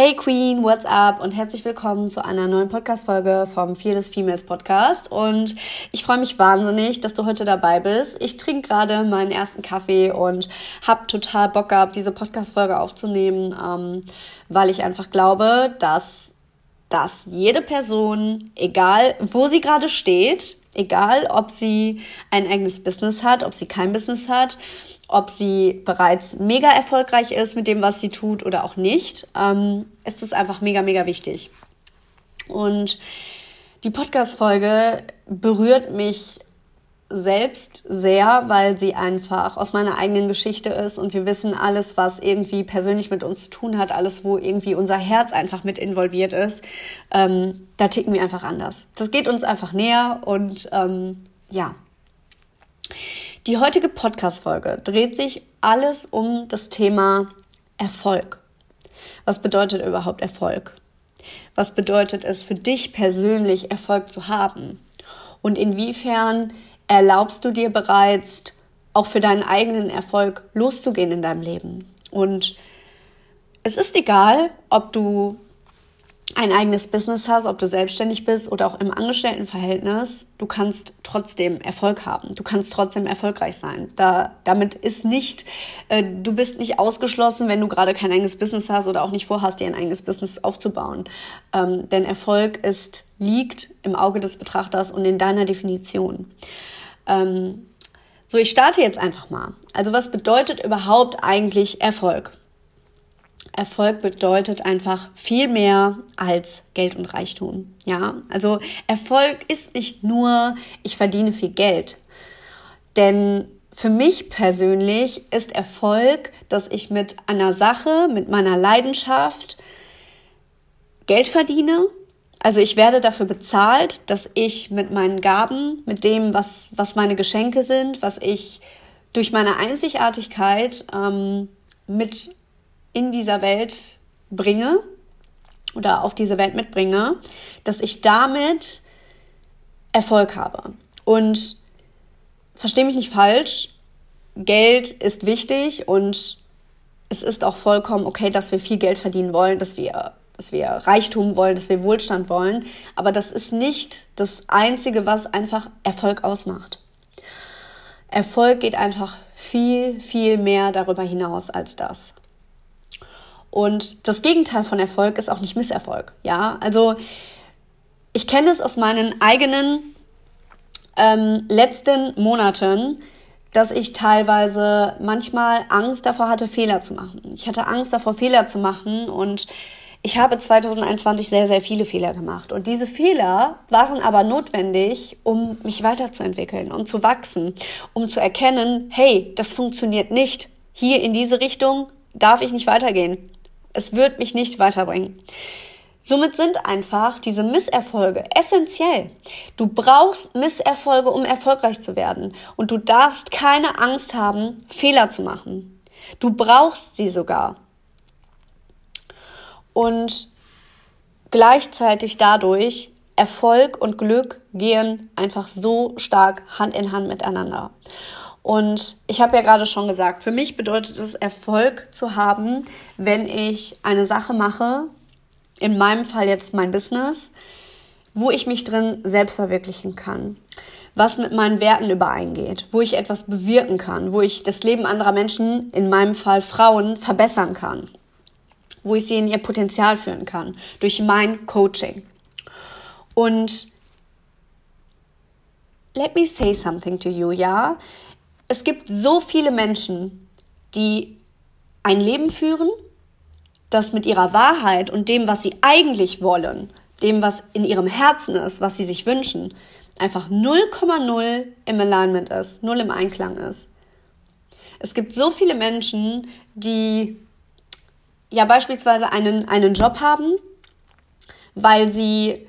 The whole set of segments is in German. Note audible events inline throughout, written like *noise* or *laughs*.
Hey Queen, what's up und herzlich willkommen zu einer neuen Podcast-Folge vom Fearless Females Podcast. Und ich freue mich wahnsinnig, dass du heute dabei bist. Ich trinke gerade meinen ersten Kaffee und habe total Bock gehabt, diese Podcast-Folge aufzunehmen, ähm, weil ich einfach glaube, dass, dass jede Person, egal wo sie gerade steht, egal ob sie ein eigenes Business hat, ob sie kein Business hat, ob sie bereits mega erfolgreich ist mit dem, was sie tut oder auch nicht, ähm, ist es einfach mega, mega wichtig. Und die Podcast-Folge berührt mich selbst sehr, weil sie einfach aus meiner eigenen Geschichte ist und wir wissen alles, was irgendwie persönlich mit uns zu tun hat, alles, wo irgendwie unser Herz einfach mit involviert ist, ähm, da ticken wir einfach anders. Das geht uns einfach näher und ähm, ja. Die heutige Podcast-Folge dreht sich alles um das Thema Erfolg. Was bedeutet überhaupt Erfolg? Was bedeutet es für dich persönlich, Erfolg zu haben? Und inwiefern erlaubst du dir bereits, auch für deinen eigenen Erfolg loszugehen in deinem Leben? Und es ist egal, ob du ein eigenes Business hast, ob du selbstständig bist oder auch im Angestelltenverhältnis, du kannst trotzdem Erfolg haben. Du kannst trotzdem erfolgreich sein. Da, damit ist nicht, äh, du bist nicht ausgeschlossen, wenn du gerade kein eigenes Business hast oder auch nicht vorhast, dir ein eigenes Business aufzubauen. Ähm, denn Erfolg ist, liegt im Auge des Betrachters und in deiner Definition. Ähm, so, ich starte jetzt einfach mal. Also was bedeutet überhaupt eigentlich Erfolg? Erfolg bedeutet einfach viel mehr als Geld und Reichtum. Ja, also Erfolg ist nicht nur, ich verdiene viel Geld. Denn für mich persönlich ist Erfolg, dass ich mit einer Sache, mit meiner Leidenschaft Geld verdiene. Also ich werde dafür bezahlt, dass ich mit meinen Gaben, mit dem, was, was meine Geschenke sind, was ich durch meine Einzigartigkeit ähm, mit in dieser Welt bringe oder auf diese Welt mitbringe, dass ich damit Erfolg habe. Und verstehe mich nicht falsch, Geld ist wichtig und es ist auch vollkommen okay, dass wir viel Geld verdienen wollen, dass wir, dass wir Reichtum wollen, dass wir Wohlstand wollen. Aber das ist nicht das Einzige, was einfach Erfolg ausmacht. Erfolg geht einfach viel, viel mehr darüber hinaus als das. Und das Gegenteil von Erfolg ist auch nicht Misserfolg. Ja, also ich kenne es aus meinen eigenen ähm, letzten Monaten, dass ich teilweise manchmal Angst davor hatte, Fehler zu machen. Ich hatte Angst davor, Fehler zu machen und ich habe 2021 sehr, sehr viele Fehler gemacht. Und diese Fehler waren aber notwendig, um mich weiterzuentwickeln, um zu wachsen, um zu erkennen, hey, das funktioniert nicht. Hier in diese Richtung darf ich nicht weitergehen. Es wird mich nicht weiterbringen. Somit sind einfach diese Misserfolge essentiell. Du brauchst Misserfolge, um erfolgreich zu werden. Und du darfst keine Angst haben, Fehler zu machen. Du brauchst sie sogar. Und gleichzeitig dadurch, Erfolg und Glück gehen einfach so stark Hand in Hand miteinander. Und ich habe ja gerade schon gesagt, für mich bedeutet es Erfolg zu haben, wenn ich eine Sache mache, in meinem Fall jetzt mein Business, wo ich mich drin selbst verwirklichen kann, was mit meinen Werten übereingeht, wo ich etwas bewirken kann, wo ich das Leben anderer Menschen, in meinem Fall Frauen, verbessern kann, wo ich sie in ihr Potenzial führen kann, durch mein Coaching. Und let me say something to you, ja? Es gibt so viele Menschen, die ein Leben führen, das mit ihrer Wahrheit und dem, was sie eigentlich wollen, dem, was in ihrem Herzen ist, was sie sich wünschen, einfach 0,0 im Alignment ist, null im Einklang ist. Es gibt so viele Menschen, die ja beispielsweise einen, einen Job haben, weil sie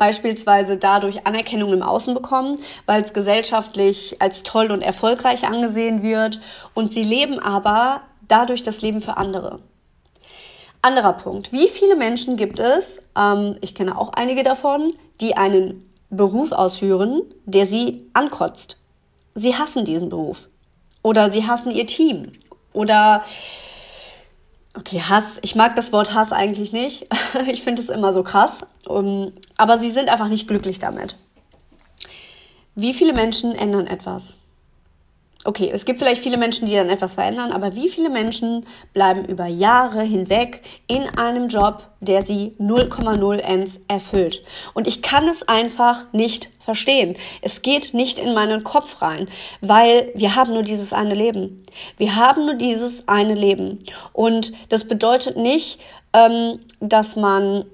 beispielsweise dadurch Anerkennung im Außen bekommen, weil es gesellschaftlich als toll und erfolgreich angesehen wird und sie leben aber dadurch das Leben für andere. Anderer Punkt. Wie viele Menschen gibt es, ähm, ich kenne auch einige davon, die einen Beruf ausführen, der sie ankotzt? Sie hassen diesen Beruf. Oder sie hassen ihr Team. Oder okay, Hass, ich mag das Wort Hass eigentlich nicht. *laughs* Ich finde es immer so krass. Aber sie sind einfach nicht glücklich damit. Wie viele Menschen ändern etwas? Okay, es gibt vielleicht viele Menschen, die dann etwas verändern, aber wie viele Menschen bleiben über Jahre hinweg in einem Job, der sie 0,0 ens erfüllt? Und ich kann es einfach nicht verstehen. Es geht nicht in meinen Kopf rein, weil wir haben nur dieses eine Leben. Wir haben nur dieses eine Leben. Und das bedeutet nicht, ähm, dass man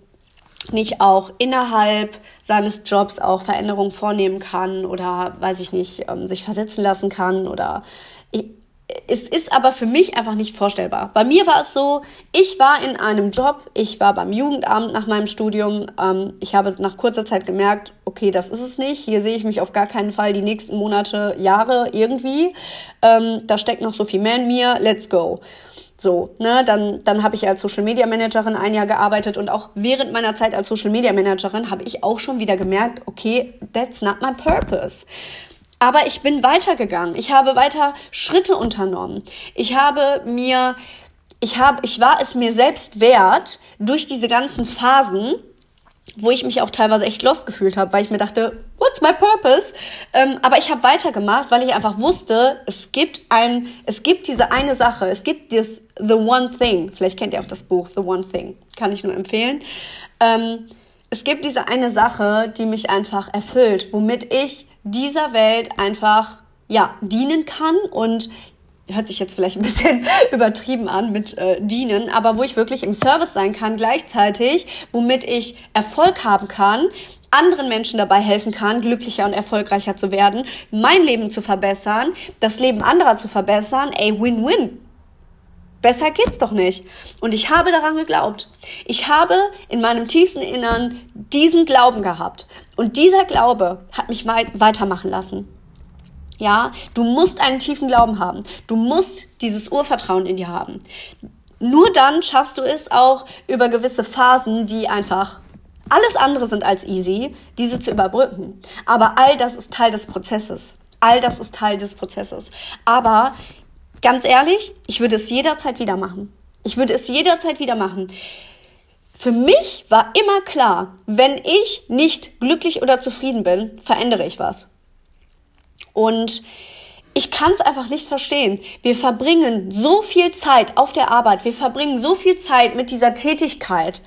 nicht auch innerhalb seines Jobs auch Veränderungen vornehmen kann oder, weiß ich nicht, ähm, sich versetzen lassen kann oder ich, es ist aber für mich einfach nicht vorstellbar. Bei mir war es so, ich war in einem Job, ich war beim Jugendamt nach meinem Studium. Ähm, ich habe nach kurzer Zeit gemerkt, okay, das ist es nicht. Hier sehe ich mich auf gar keinen Fall die nächsten Monate, Jahre irgendwie. Ähm, da steckt noch so viel mehr in mir. Let's go. So, ne, dann, dann habe ich als Social Media Managerin ein Jahr gearbeitet und auch während meiner Zeit als Social Media Managerin habe ich auch schon wieder gemerkt, okay, that's not my purpose. Aber ich bin weitergegangen. Ich habe weiter Schritte unternommen. Ich habe mir, ich habe, ich war es mir selbst wert, durch diese ganzen Phasen wo ich mich auch teilweise echt lost gefühlt habe, weil ich mir dachte, what's my purpose? Ähm, aber ich habe weitergemacht, weil ich einfach wusste, es gibt ein, es gibt diese eine Sache, es gibt das The One Thing. Vielleicht kennt ihr auch das Buch The One Thing, kann ich nur empfehlen. Ähm, es gibt diese eine Sache, die mich einfach erfüllt, womit ich dieser Welt einfach ja dienen kann und hört sich jetzt vielleicht ein bisschen *laughs* übertrieben an mit äh, dienen, aber wo ich wirklich im Service sein kann gleichzeitig, womit ich Erfolg haben kann, anderen Menschen dabei helfen kann, glücklicher und erfolgreicher zu werden, mein Leben zu verbessern, das Leben anderer zu verbessern, ey, Win-Win. Besser geht's doch nicht. Und ich habe daran geglaubt. Ich habe in meinem tiefsten Innern diesen Glauben gehabt. Und dieser Glaube hat mich weitermachen lassen. Ja, du musst einen tiefen Glauben haben. Du musst dieses Urvertrauen in dir haben. Nur dann schaffst du es auch über gewisse Phasen, die einfach alles andere sind als easy, diese zu überbrücken. Aber all das ist Teil des Prozesses. All das ist Teil des Prozesses. Aber ganz ehrlich, ich würde es jederzeit wieder machen. Ich würde es jederzeit wieder machen. Für mich war immer klar, wenn ich nicht glücklich oder zufrieden bin, verändere ich was. Und ich kann es einfach nicht verstehen. Wir verbringen so viel Zeit auf der Arbeit, wir verbringen so viel Zeit mit dieser Tätigkeit,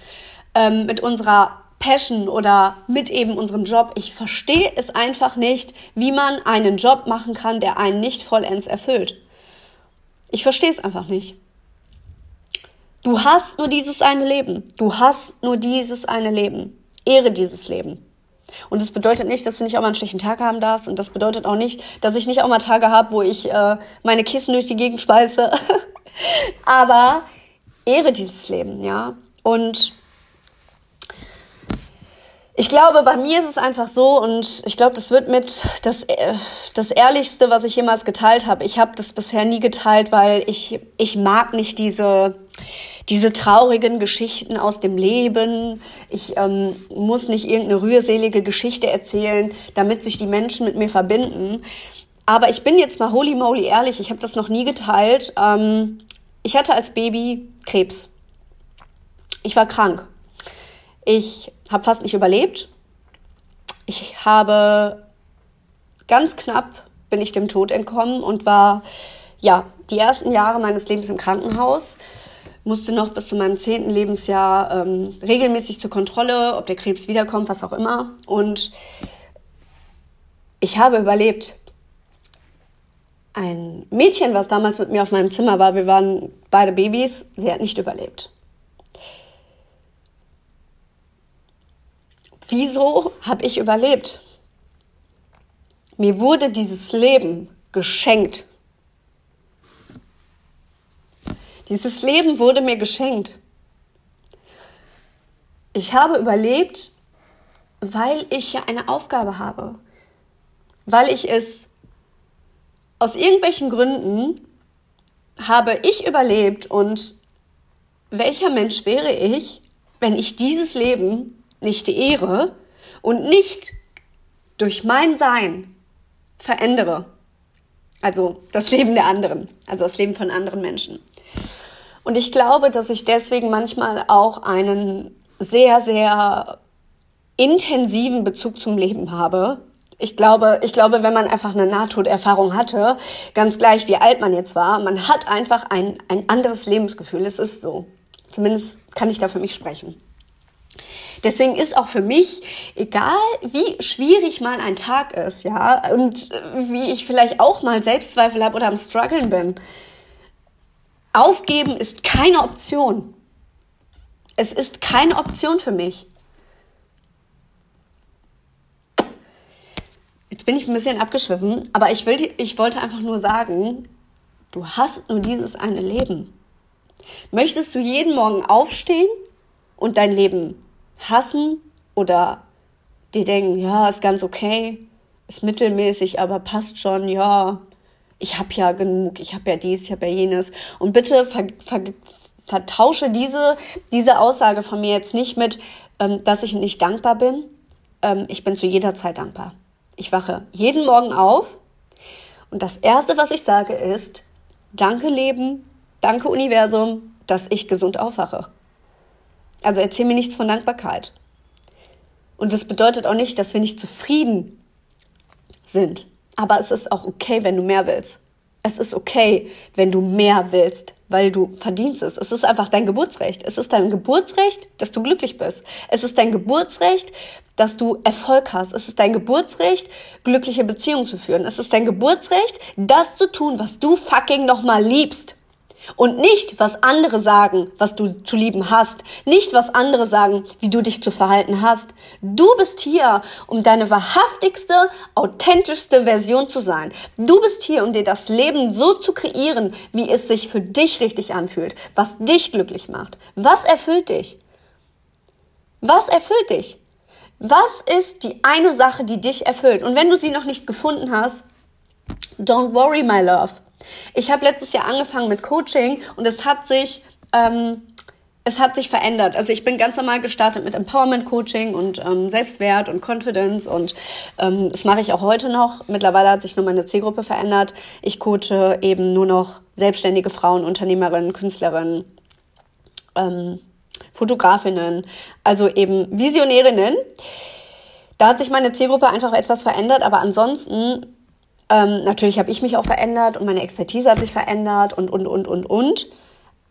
ähm, mit unserer Passion oder mit eben unserem Job. Ich verstehe es einfach nicht, wie man einen Job machen kann, der einen nicht vollends erfüllt. Ich verstehe es einfach nicht. Du hast nur dieses eine Leben. Du hast nur dieses eine Leben. Ehre dieses Leben. Und das bedeutet nicht, dass du nicht auch mal einen schlechten Tag haben darfst. Und das bedeutet auch nicht, dass ich nicht auch mal Tage habe, wo ich äh, meine Kissen durch die Gegend speise. *laughs* Aber ehre dieses Leben, ja. Und ich glaube, bei mir ist es einfach so und ich glaube, das wird mit das, äh, das Ehrlichste, was ich jemals geteilt habe. Ich habe das bisher nie geteilt, weil ich, ich mag nicht diese, diese traurigen Geschichten aus dem Leben. Ich ähm, muss nicht irgendeine rührselige Geschichte erzählen, damit sich die Menschen mit mir verbinden. Aber ich bin jetzt mal holy moly ehrlich, ich habe das noch nie geteilt. Ähm, ich hatte als Baby Krebs. Ich war krank. Ich habe fast nicht überlebt. Ich habe ganz knapp bin ich dem Tod entkommen und war ja die ersten Jahre meines Lebens im Krankenhaus musste noch bis zu meinem zehnten Lebensjahr ähm, regelmäßig zur Kontrolle, ob der Krebs wiederkommt, was auch immer. Und ich habe überlebt. Ein Mädchen, was damals mit mir auf meinem Zimmer war, wir waren beide Babys, sie hat nicht überlebt. Wieso habe ich überlebt? Mir wurde dieses Leben geschenkt. Dieses Leben wurde mir geschenkt. Ich habe überlebt, weil ich ja eine Aufgabe habe. Weil ich es aus irgendwelchen Gründen habe ich überlebt und welcher Mensch wäre ich, wenn ich dieses Leben nicht ehre und nicht durch mein Sein verändere? Also das Leben der anderen, also das Leben von anderen Menschen. Und ich glaube, dass ich deswegen manchmal auch einen sehr, sehr intensiven Bezug zum Leben habe. Ich glaube, ich glaube, wenn man einfach eine Nahtoderfahrung hatte, ganz gleich wie alt man jetzt war, man hat einfach ein, ein anderes Lebensgefühl. Es ist so. Zumindest kann ich da für mich sprechen. Deswegen ist auch für mich, egal wie schwierig mal ein Tag ist, ja, und wie ich vielleicht auch mal Selbstzweifel habe oder am struggeln bin, aufgeben ist keine Option. Es ist keine Option für mich. Jetzt bin ich ein bisschen abgeschwiffen, aber ich, will, ich wollte einfach nur sagen, du hast nur dieses eine Leben. Möchtest du jeden Morgen aufstehen und dein Leben hassen oder dir denken, ja, ist ganz okay, ist mittelmäßig, aber passt schon, ja, ich habe ja genug, ich habe ja dies, ich habe ja jenes. Und bitte ver, ver, vertausche diese, diese Aussage von mir jetzt nicht mit, ähm, dass ich nicht dankbar bin. Ähm, ich bin zu jeder Zeit dankbar. Ich wache jeden Morgen auf und das Erste, was ich sage, ist, danke Leben, danke Universum, dass ich gesund aufwache. Also erzähl mir nichts von Dankbarkeit. Und das bedeutet auch nicht, dass wir nicht zufrieden sind. Aber es ist auch okay, wenn du mehr willst. Es ist okay, wenn du mehr willst, weil du verdienst es. Es ist einfach dein Geburtsrecht. Es ist dein Geburtsrecht, dass du glücklich bist. Es ist dein Geburtsrecht, dass du Erfolg hast. Es ist dein Geburtsrecht, glückliche Beziehungen zu führen. Es ist dein Geburtsrecht, das zu tun, was du fucking nochmal liebst. Und nicht, was andere sagen, was du zu lieben hast. Nicht, was andere sagen, wie du dich zu verhalten hast. Du bist hier, um deine wahrhaftigste, authentischste Version zu sein. Du bist hier, um dir das Leben so zu kreieren, wie es sich für dich richtig anfühlt. Was dich glücklich macht. Was erfüllt dich? Was erfüllt dich? Was ist die eine Sache, die dich erfüllt? Und wenn du sie noch nicht gefunden hast, don't worry, my love. Ich habe letztes Jahr angefangen mit Coaching und es hat sich ähm, es hat sich verändert. Also ich bin ganz normal gestartet mit Empowerment Coaching und ähm, Selbstwert und Confidence und ähm, das mache ich auch heute noch. Mittlerweile hat sich nur meine Zielgruppe verändert. Ich coache eben nur noch selbstständige Frauen, Unternehmerinnen, Künstlerinnen, ähm, Fotografinnen, also eben Visionärinnen. Da hat sich meine Zielgruppe einfach etwas verändert, aber ansonsten ähm, natürlich habe ich mich auch verändert und meine Expertise hat sich verändert und, und, und, und, und.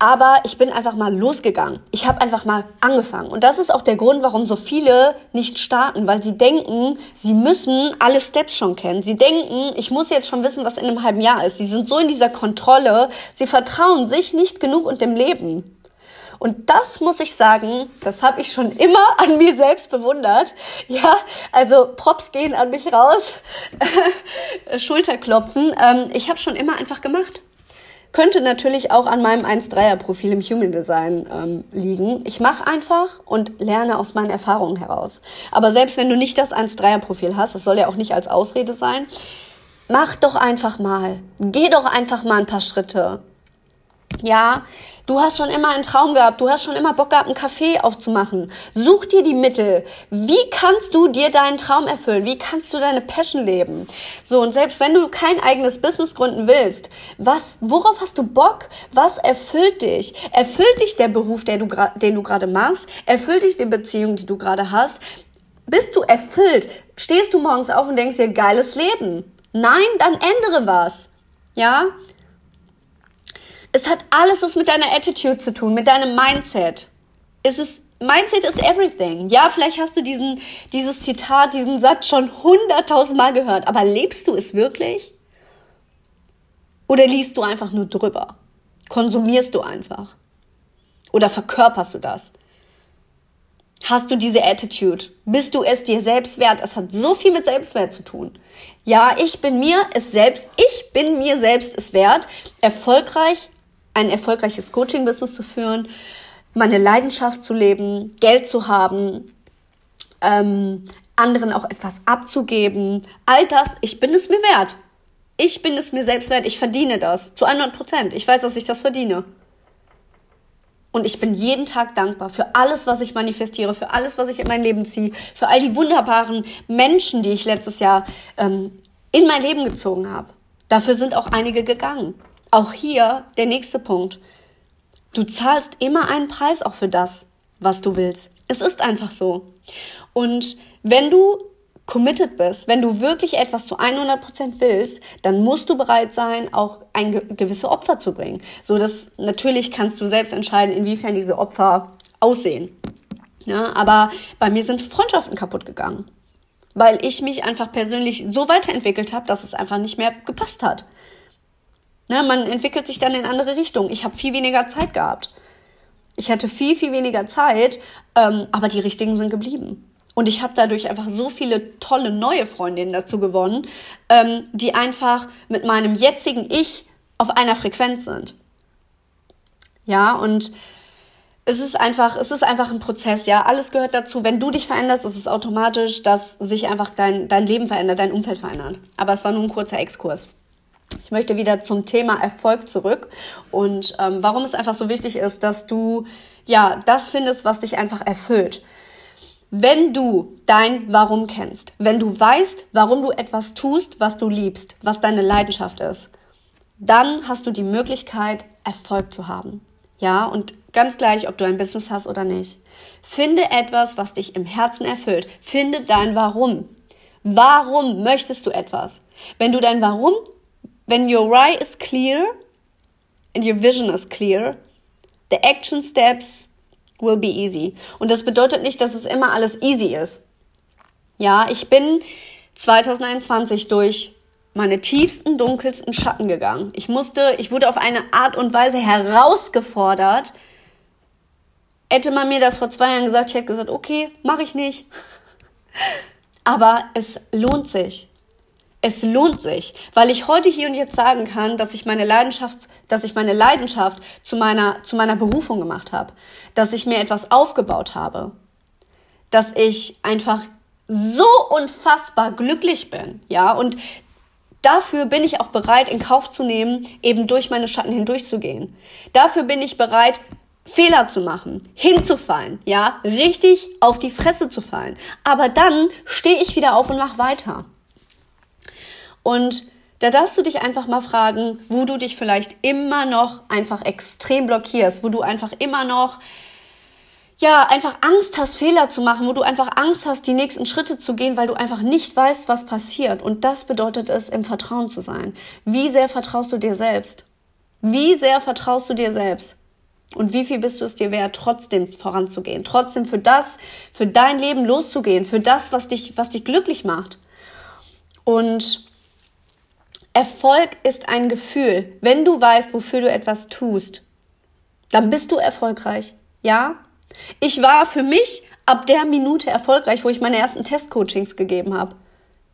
Aber ich bin einfach mal losgegangen. Ich habe einfach mal angefangen. Und das ist auch der Grund, warum so viele nicht starten, weil sie denken, sie müssen alle Steps schon kennen. Sie denken, ich muss jetzt schon wissen, was in einem halben Jahr ist. Sie sind so in dieser Kontrolle, sie vertrauen sich nicht genug und dem Leben. Und das muss ich sagen, das habe ich schon immer *laughs* an mir selbst bewundert. Ja, also Props gehen an mich raus, *laughs* Schulterklopfen. Ähm, ich habe schon immer einfach gemacht. Könnte natürlich auch an meinem 1-3er-Profil im Human Design ähm, liegen. Ich mache einfach und lerne aus meinen Erfahrungen heraus. Aber selbst wenn du nicht das 1-3er-Profil hast, das soll ja auch nicht als Ausrede sein, mach doch einfach mal. Geh doch einfach mal ein paar Schritte. Ja, du hast schon immer einen Traum gehabt, du hast schon immer Bock gehabt, einen Café aufzumachen. Such dir die Mittel. Wie kannst du dir deinen Traum erfüllen? Wie kannst du deine Passion leben? So, und selbst wenn du kein eigenes Business gründen willst, was, worauf hast du Bock? Was erfüllt dich? Erfüllt dich der Beruf, der du, den du gerade machst? Erfüllt dich die Beziehung, die du gerade hast? Bist du erfüllt? Stehst du morgens auf und denkst dir, geiles Leben? Nein, dann ändere was. Ja? Es hat alles was mit deiner Attitude zu tun, mit deinem Mindset. Es ist Mindset is everything. Ja, vielleicht hast du diesen, dieses Zitat, diesen Satz schon hunderttausendmal gehört, aber lebst du es wirklich? Oder liest du einfach nur drüber? Konsumierst du einfach? Oder verkörperst du das? Hast du diese Attitude? Bist du es dir selbst wert? Es hat so viel mit Selbstwert zu tun. Ja, ich bin mir es selbst, ich bin mir selbst es wert, erfolgreich ein erfolgreiches Coaching-Business zu führen, meine Leidenschaft zu leben, Geld zu haben, ähm, anderen auch etwas abzugeben. All das, ich bin es mir wert. Ich bin es mir selbst wert. Ich verdiene das zu 100 Prozent. Ich weiß, dass ich das verdiene. Und ich bin jeden Tag dankbar für alles, was ich manifestiere, für alles, was ich in mein Leben ziehe, für all die wunderbaren Menschen, die ich letztes Jahr ähm, in mein Leben gezogen habe. Dafür sind auch einige gegangen. Auch hier der nächste Punkt. Du zahlst immer einen Preis auch für das, was du willst. Es ist einfach so. Und wenn du committed bist, wenn du wirklich etwas zu 100% willst, dann musst du bereit sein, auch ein gewisse Opfer zu bringen. So dass natürlich kannst du selbst entscheiden, inwiefern diese Opfer aussehen. Ja, aber bei mir sind Freundschaften kaputt gegangen, weil ich mich einfach persönlich so weiterentwickelt habe, dass es einfach nicht mehr gepasst hat. Ja, man entwickelt sich dann in andere Richtungen. Ich habe viel weniger Zeit gehabt. Ich hatte viel, viel weniger Zeit, ähm, aber die richtigen sind geblieben. Und ich habe dadurch einfach so viele tolle neue Freundinnen dazu gewonnen, ähm, die einfach mit meinem jetzigen Ich auf einer Frequenz sind. Ja, und es ist einfach, es ist einfach ein Prozess, ja. Alles gehört dazu. Wenn du dich veränderst, ist es automatisch, dass sich einfach dein, dein Leben verändert, dein Umfeld verändert. Aber es war nur ein kurzer Exkurs. Ich möchte wieder zum Thema Erfolg zurück und ähm, warum es einfach so wichtig ist, dass du ja das findest, was dich einfach erfüllt. Wenn du dein Warum kennst, wenn du weißt, warum du etwas tust, was du liebst, was deine Leidenschaft ist, dann hast du die Möglichkeit, Erfolg zu haben. Ja, und ganz gleich, ob du ein Business hast oder nicht. Finde etwas, was dich im Herzen erfüllt. Finde dein Warum. Warum möchtest du etwas? Wenn du dein Warum, wenn your why is clear and your vision is clear, the action steps will be easy. Und das bedeutet nicht, dass es immer alles easy ist. Ja, ich bin 2021 durch meine tiefsten, dunkelsten Schatten gegangen. Ich musste, ich wurde auf eine Art und Weise herausgefordert. Hätte man mir das vor zwei Jahren gesagt, ich hätte gesagt, okay, mache ich nicht. *laughs* Aber es lohnt sich es lohnt sich, weil ich heute hier und jetzt sagen kann, dass ich meine Leidenschaft, dass ich meine Leidenschaft zu meiner, zu meiner Berufung gemacht habe, dass ich mir etwas aufgebaut habe, dass ich einfach so unfassbar glücklich bin, ja, und dafür bin ich auch bereit, in Kauf zu nehmen, eben durch meine Schatten hindurchzugehen. Dafür bin ich bereit, Fehler zu machen, hinzufallen, ja, richtig auf die Fresse zu fallen. Aber dann stehe ich wieder auf und mach weiter. Und da darfst du dich einfach mal fragen, wo du dich vielleicht immer noch einfach extrem blockierst, wo du einfach immer noch ja, einfach Angst hast, Fehler zu machen, wo du einfach Angst hast, die nächsten Schritte zu gehen, weil du einfach nicht weißt, was passiert. Und das bedeutet es, im Vertrauen zu sein. Wie sehr vertraust du dir selbst? Wie sehr vertraust du dir selbst? Und wie viel bist du es dir wert, trotzdem voranzugehen, trotzdem für das, für dein Leben loszugehen, für das, was dich, was dich glücklich macht? Und Erfolg ist ein Gefühl. Wenn du weißt, wofür du etwas tust, dann bist du erfolgreich. Ja? Ich war für mich ab der Minute erfolgreich, wo ich meine ersten Testcoachings gegeben habe.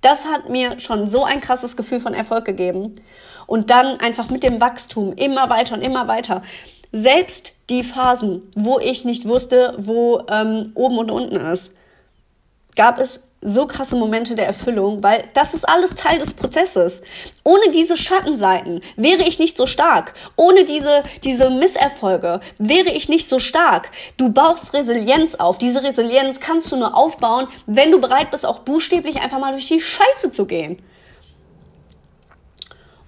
Das hat mir schon so ein krasses Gefühl von Erfolg gegeben. Und dann einfach mit dem Wachstum immer weiter und immer weiter. Selbst die Phasen, wo ich nicht wusste, wo ähm, oben und unten ist, gab es so krasse Momente der Erfüllung, weil das ist alles Teil des Prozesses. Ohne diese Schattenseiten wäre ich nicht so stark. Ohne diese, diese Misserfolge wäre ich nicht so stark. Du baust Resilienz auf. Diese Resilienz kannst du nur aufbauen, wenn du bereit bist, auch buchstäblich einfach mal durch die Scheiße zu gehen.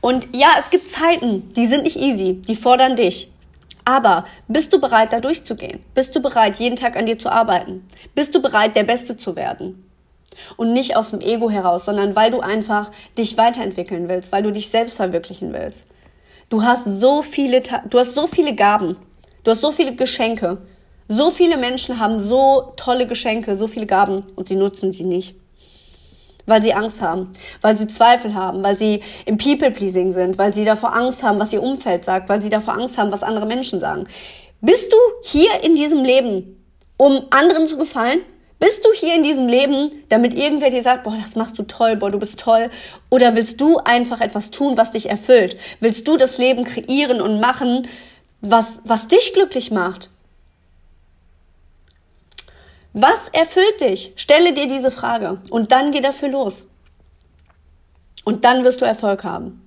Und ja, es gibt Zeiten, die sind nicht easy, die fordern dich. Aber bist du bereit, da durchzugehen? Bist du bereit, jeden Tag an dir zu arbeiten? Bist du bereit, der Beste zu werden? Und nicht aus dem Ego heraus, sondern weil du einfach dich weiterentwickeln willst, weil du dich selbst verwirklichen willst. Du hast so viele, du hast so viele Gaben. Du hast so viele Geschenke. So viele Menschen haben so tolle Geschenke, so viele Gaben und sie nutzen sie nicht. Weil sie Angst haben, weil sie Zweifel haben, weil sie im People-Pleasing sind, weil sie davor Angst haben, was ihr Umfeld sagt, weil sie davor Angst haben, was andere Menschen sagen. Bist du hier in diesem Leben, um anderen zu gefallen? Bist du hier in diesem Leben, damit irgendwer dir sagt, boah, das machst du toll, boah, du bist toll? Oder willst du einfach etwas tun, was dich erfüllt? Willst du das Leben kreieren und machen, was, was dich glücklich macht? Was erfüllt dich? Stelle dir diese Frage und dann geh dafür los. Und dann wirst du Erfolg haben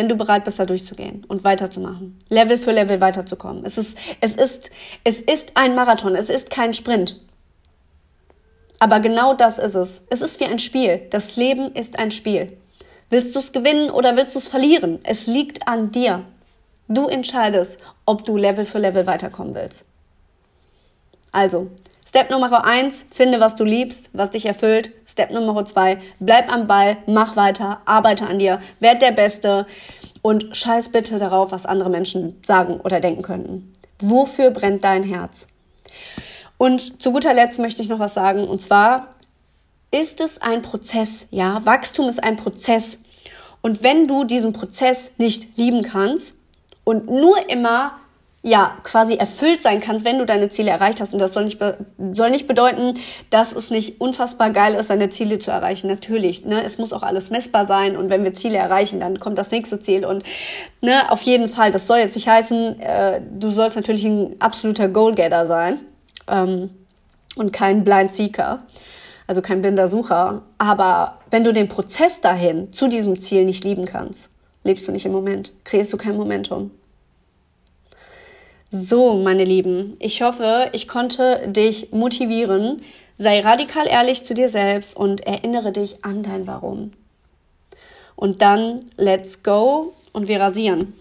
wenn du bereit bist, da durchzugehen und weiterzumachen. Level für Level weiterzukommen. Es ist, es ist, es ist ein Marathon, es ist kein Sprint. Aber genau das ist es. Es ist wie ein Spiel. Das Leben ist ein Spiel. Willst du es gewinnen oder willst du es verlieren? Es liegt an dir. Du entscheidest, ob du Level für Level weiterkommen willst. Also, Step Nummer eins, finde, was du liebst, was dich erfüllt. Step Nummer zwei, bleib am Ball, mach weiter, arbeite an dir, werd der Beste und scheiß bitte darauf, was andere Menschen sagen oder denken könnten. Wofür brennt dein Herz? Und zu guter Letzt möchte ich noch was sagen, und zwar ist es ein Prozess, ja, Wachstum ist ein Prozess. Und wenn du diesen Prozess nicht lieben kannst und nur immer ja, quasi erfüllt sein kannst, wenn du deine Ziele erreicht hast. Und das soll nicht, soll nicht bedeuten, dass es nicht unfassbar geil ist, seine Ziele zu erreichen. Natürlich, ne, es muss auch alles messbar sein. Und wenn wir Ziele erreichen, dann kommt das nächste Ziel. Und ne, auf jeden Fall, das soll jetzt nicht heißen, äh, du sollst natürlich ein absoluter Goalgetter sein ähm, und kein Blind Seeker, also kein blinder Sucher. Aber wenn du den Prozess dahin zu diesem Ziel nicht lieben kannst, lebst du nicht im Moment, kreierst du kein Momentum. So, meine Lieben, ich hoffe, ich konnte dich motivieren. Sei radikal ehrlich zu dir selbst und erinnere dich an dein Warum. Und dann let's go und wir rasieren.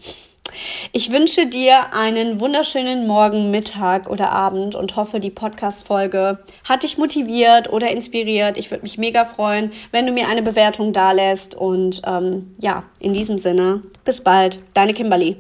Ich wünsche dir einen wunderschönen Morgen, Mittag oder Abend und hoffe, die Podcast-Folge hat dich motiviert oder inspiriert. Ich würde mich mega freuen, wenn du mir eine Bewertung dalässt. Und ähm, ja, in diesem Sinne, bis bald. Deine Kimberly.